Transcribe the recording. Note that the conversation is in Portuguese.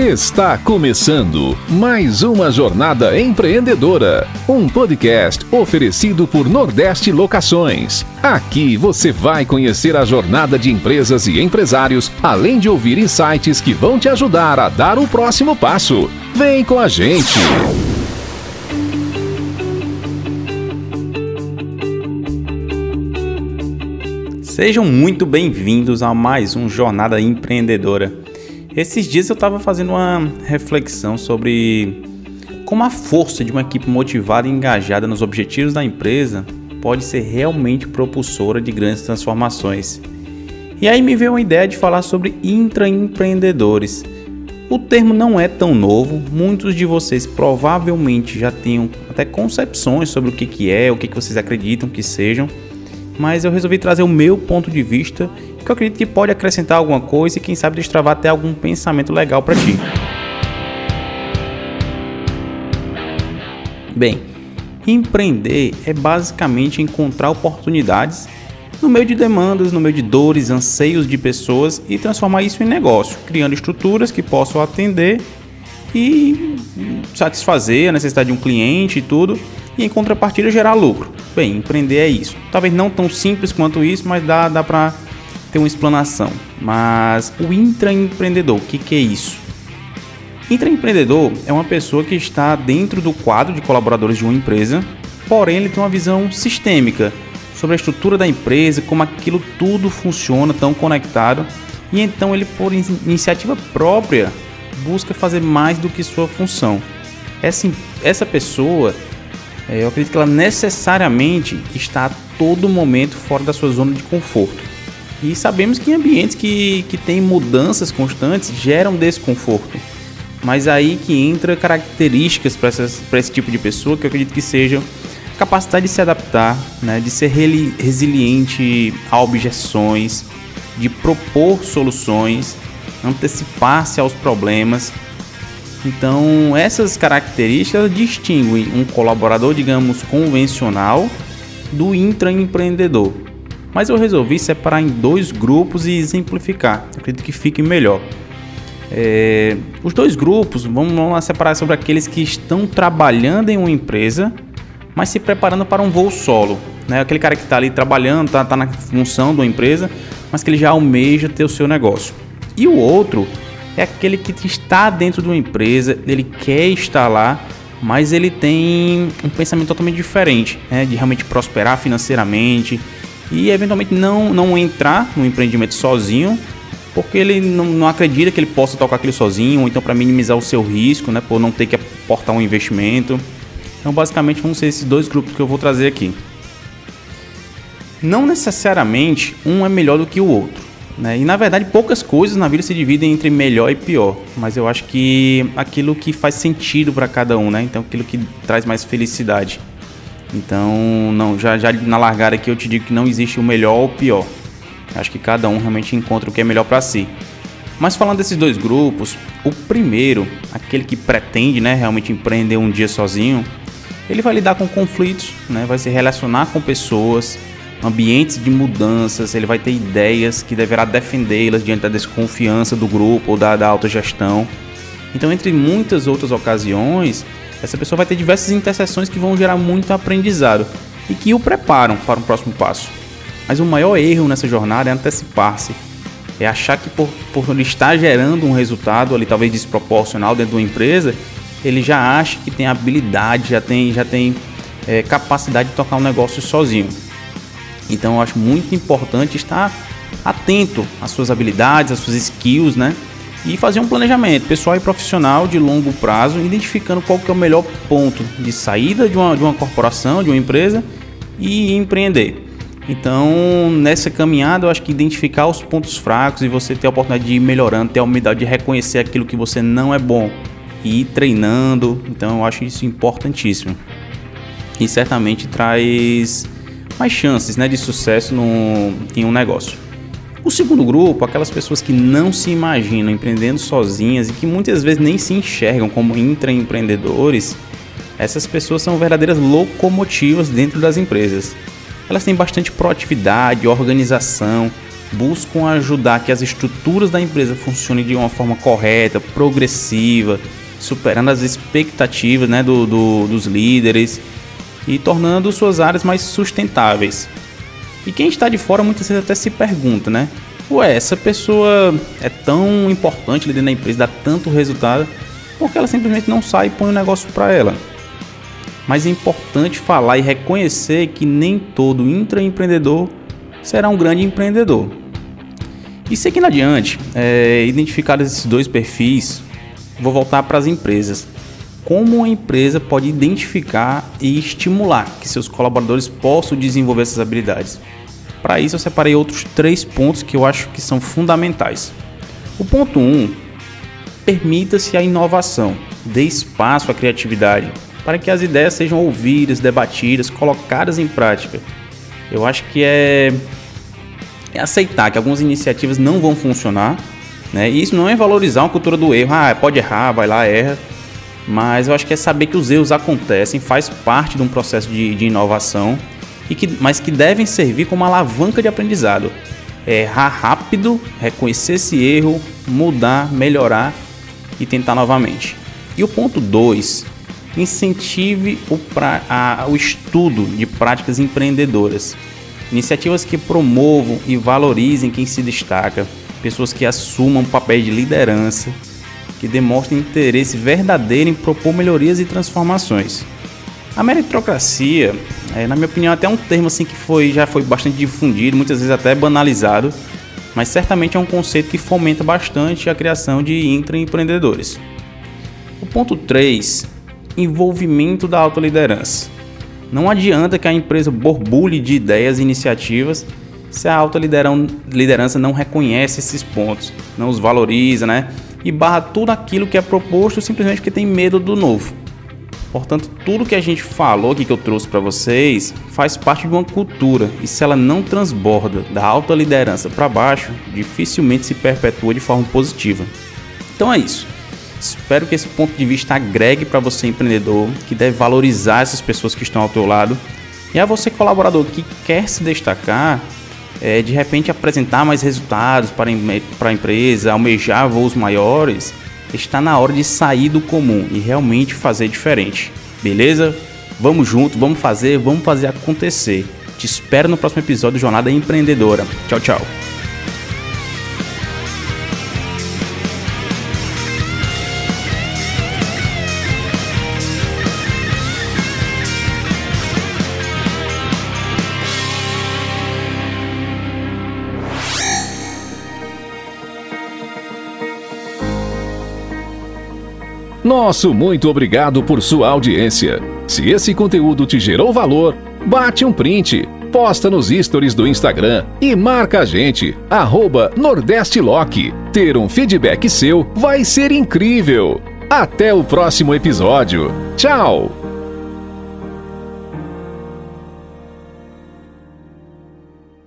Está começando mais uma jornada empreendedora, um podcast oferecido por Nordeste Locações. Aqui você vai conhecer a jornada de empresas e empresários, além de ouvir insights que vão te ajudar a dar o próximo passo. Vem com a gente! Sejam muito bem-vindos a mais um Jornada Empreendedora. Esses dias eu estava fazendo uma reflexão sobre como a força de uma equipe motivada e engajada nos objetivos da empresa pode ser realmente propulsora de grandes transformações. E aí me veio a ideia de falar sobre intraempreendedores. O termo não é tão novo, muitos de vocês provavelmente já tenham até concepções sobre o que, que é, o que, que vocês acreditam que sejam, mas eu resolvi trazer o meu ponto de vista que eu acredito que pode acrescentar alguma coisa e quem sabe destravar até algum pensamento legal para ti. Bem, empreender é basicamente encontrar oportunidades no meio de demandas, no meio de dores, anseios de pessoas e transformar isso em negócio, criando estruturas que possam atender e satisfazer a necessidade de um cliente e tudo, e em contrapartida gerar lucro. Bem, empreender é isso. Talvez não tão simples quanto isso, mas dá, dá para ter uma explanação. Mas o intraempreendedor, o que, que é isso? Intraempreendedor é uma pessoa que está dentro do quadro de colaboradores de uma empresa, porém ele tem uma visão sistêmica sobre a estrutura da empresa, como aquilo tudo funciona tão conectado, e então ele, por iniciativa própria, busca fazer mais do que sua função. Essa, essa pessoa, é, eu acredito que ela necessariamente está a todo momento fora da sua zona de conforto. E sabemos que ambientes que, que têm mudanças constantes geram desconforto. Mas aí que entra características para esse tipo de pessoa que eu acredito que sejam capacidade de se adaptar, né, de ser resiliente a objeções, de propor soluções, antecipar-se aos problemas. Então, essas características distinguem um colaborador, digamos, convencional do intraempreendedor. Mas eu resolvi separar em dois grupos e exemplificar. Acredito que fique melhor. É, os dois grupos, vamos, vamos separar sobre aqueles que estão trabalhando em uma empresa, mas se preparando para um voo solo. Né? Aquele cara que está ali trabalhando, está tá na função de uma empresa, mas que ele já almeja ter o seu negócio. E o outro é aquele que está dentro de uma empresa, ele quer estar lá, mas ele tem um pensamento totalmente diferente, né? de realmente prosperar financeiramente, e eventualmente não, não entrar no empreendimento sozinho, porque ele não, não acredita que ele possa tocar aquilo sozinho, ou então para minimizar o seu risco, né, por não ter que aportar um investimento. Então, basicamente, vão ser esses dois grupos que eu vou trazer aqui. Não necessariamente um é melhor do que o outro. Né? E na verdade, poucas coisas na vida se dividem entre melhor e pior. Mas eu acho que aquilo que faz sentido para cada um, né? Então, aquilo que traz mais felicidade. Então, não, já, já na largada aqui eu te digo que não existe o melhor ou o pior. Acho que cada um realmente encontra o que é melhor para si. Mas falando desses dois grupos, o primeiro, aquele que pretende né, realmente empreender um dia sozinho, ele vai lidar com conflitos, né, vai se relacionar com pessoas, ambientes de mudanças, ele vai ter ideias que deverá defendê-las diante da desconfiança do grupo ou da, da autogestão. Então, entre muitas outras ocasiões, essa pessoa vai ter diversas interseções que vão gerar muito aprendizado e que o preparam para o próximo passo. Mas o maior erro nessa jornada é antecipar-se. É achar que por, por ele estar gerando um resultado ali talvez desproporcional dentro de uma empresa, ele já acha que tem habilidade, já tem, já tem é, capacidade de tocar um negócio sozinho. Então eu acho muito importante estar atento às suas habilidades, às suas skills, né? E fazer um planejamento pessoal e profissional de longo prazo, identificando qual que é o melhor ponto de saída de uma, de uma corporação, de uma empresa e empreender. Então, nessa caminhada, eu acho que identificar os pontos fracos e você ter a oportunidade de ir melhorando, ter a humildade de reconhecer aquilo que você não é bom e ir treinando. Então, eu acho isso importantíssimo. E certamente traz mais chances né, de sucesso no, em um negócio. O segundo grupo, aquelas pessoas que não se imaginam empreendendo sozinhas e que muitas vezes nem se enxergam como intraempreendedores, essas pessoas são verdadeiras locomotivas dentro das empresas. Elas têm bastante proatividade, organização, buscam ajudar que as estruturas da empresa funcionem de uma forma correta, progressiva, superando as expectativas né, do, do, dos líderes e tornando suas áreas mais sustentáveis. E quem está de fora muitas vezes até se pergunta, né? Ué, essa pessoa é tão importante ali dentro da empresa, dá tanto resultado, porque ela simplesmente não sai e põe o um negócio para ela. Mas é importante falar e reconhecer que nem todo intraempreendedor será um grande empreendedor. E seguindo adiante, é, identificados esses dois perfis, vou voltar para as empresas. Como uma empresa pode identificar e estimular que seus colaboradores possam desenvolver essas habilidades? Para isso, eu separei outros três pontos que eu acho que são fundamentais. O ponto 1: um, permita-se a inovação, dê espaço à criatividade, para que as ideias sejam ouvidas, debatidas, colocadas em prática. Eu acho que é é aceitar que algumas iniciativas não vão funcionar, né? E isso não é valorizar uma cultura do erro, ah, pode errar, vai lá, erra. Mas eu acho que é saber que os erros acontecem, faz parte de um processo de, de inovação, e que, mas que devem servir como alavanca de aprendizado. É errar rápido, reconhecer esse erro, mudar, melhorar e tentar novamente. E o ponto 2, incentive o, pra, a, o estudo de práticas empreendedoras. Iniciativas que promovam e valorizem quem se destaca, pessoas que assumam papéis de liderança, que demonstrem interesse verdadeiro em propor melhorias e transformações. A meritocracia, é, na minha opinião, até um termo assim que foi, já foi bastante difundido, muitas vezes até banalizado, mas certamente é um conceito que fomenta bastante a criação de intraempreendedores. O ponto 3, envolvimento da autoliderança. Não adianta que a empresa borbulhe de ideias e iniciativas se a alta liderança não reconhece esses pontos, não os valoriza, né? E barra tudo aquilo que é proposto simplesmente porque tem medo do novo. Portanto, tudo que a gente falou aqui que eu trouxe para vocês faz parte de uma cultura e se ela não transborda da alta liderança para baixo, dificilmente se perpetua de forma positiva. Então é isso. Espero que esse ponto de vista agregue para você empreendedor, que deve valorizar essas pessoas que estão ao teu lado, e a você colaborador que quer se destacar, é, de repente apresentar mais resultados para, para a empresa, almejar voos maiores, está na hora de sair do comum e realmente fazer diferente. Beleza? Vamos junto, vamos fazer, vamos fazer acontecer. Te espero no próximo episódio do Jornada Empreendedora. Tchau, tchau. Nosso muito obrigado por sua audiência. Se esse conteúdo te gerou valor, bate um print, posta nos stories do Instagram e marca a gente, arroba Nordeste Lock. Ter um feedback seu vai ser incrível. Até o próximo episódio. Tchau!